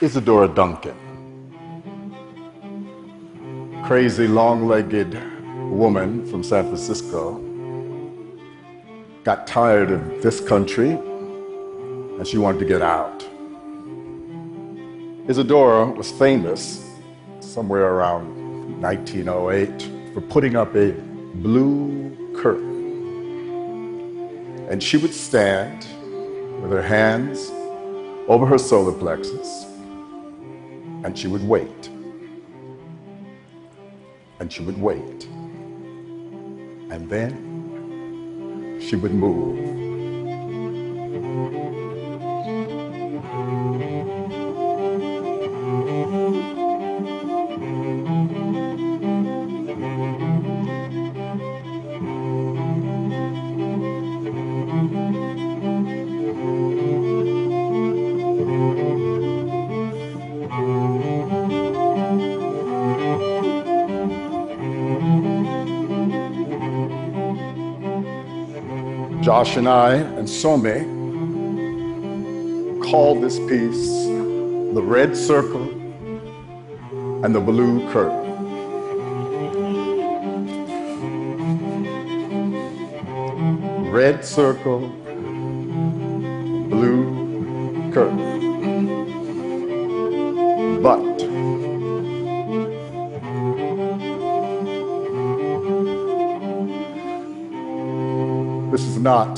Isadora Duncan. Crazy, long legged woman from San Francisco. Got tired of this country and she wanted to get out. Isadora was famous somewhere around 1908 for putting up a blue curtain. And she would stand with her hands over her solar plexus and she would wait. And she would wait. And then she would move. Josh and I and Somi called this piece The Red Circle and the Blue Curtain. Red Circle, Blue Curtain. But this is not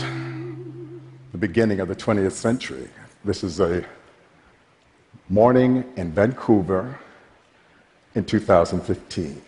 the beginning of the 20th century. This is a morning in Vancouver in 2015.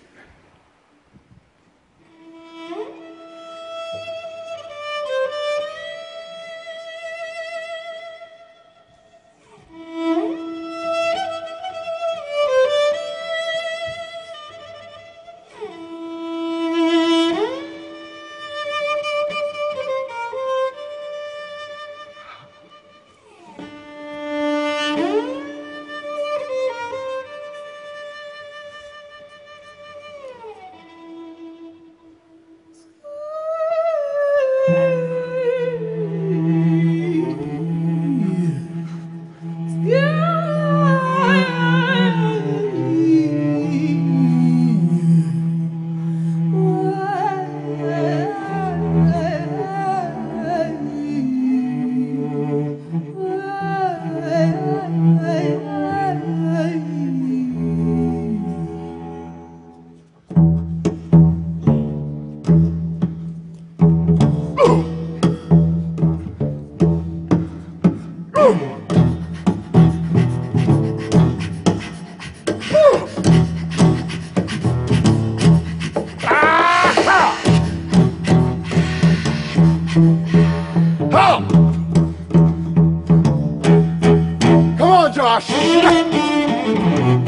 Are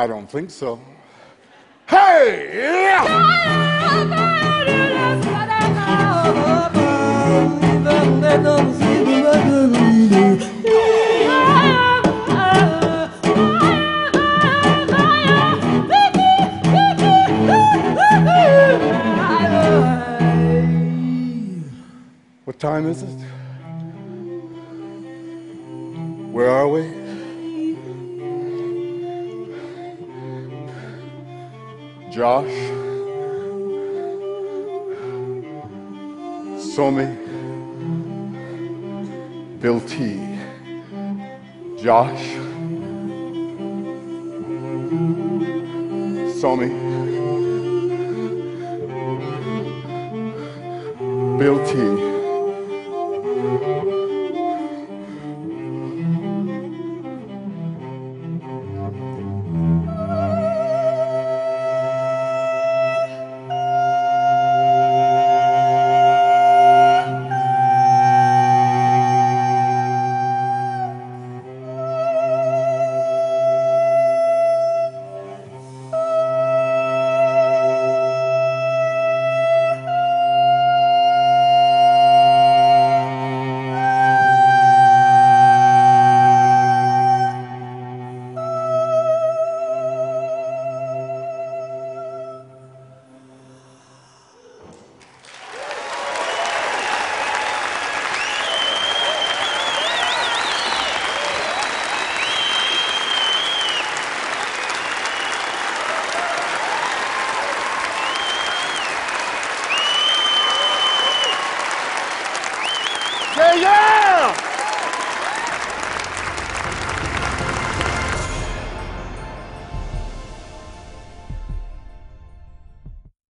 I don't think so. Hey! What time is it? Where are we? Josh, Somi, Bill T, Josh, Somi, Bill T.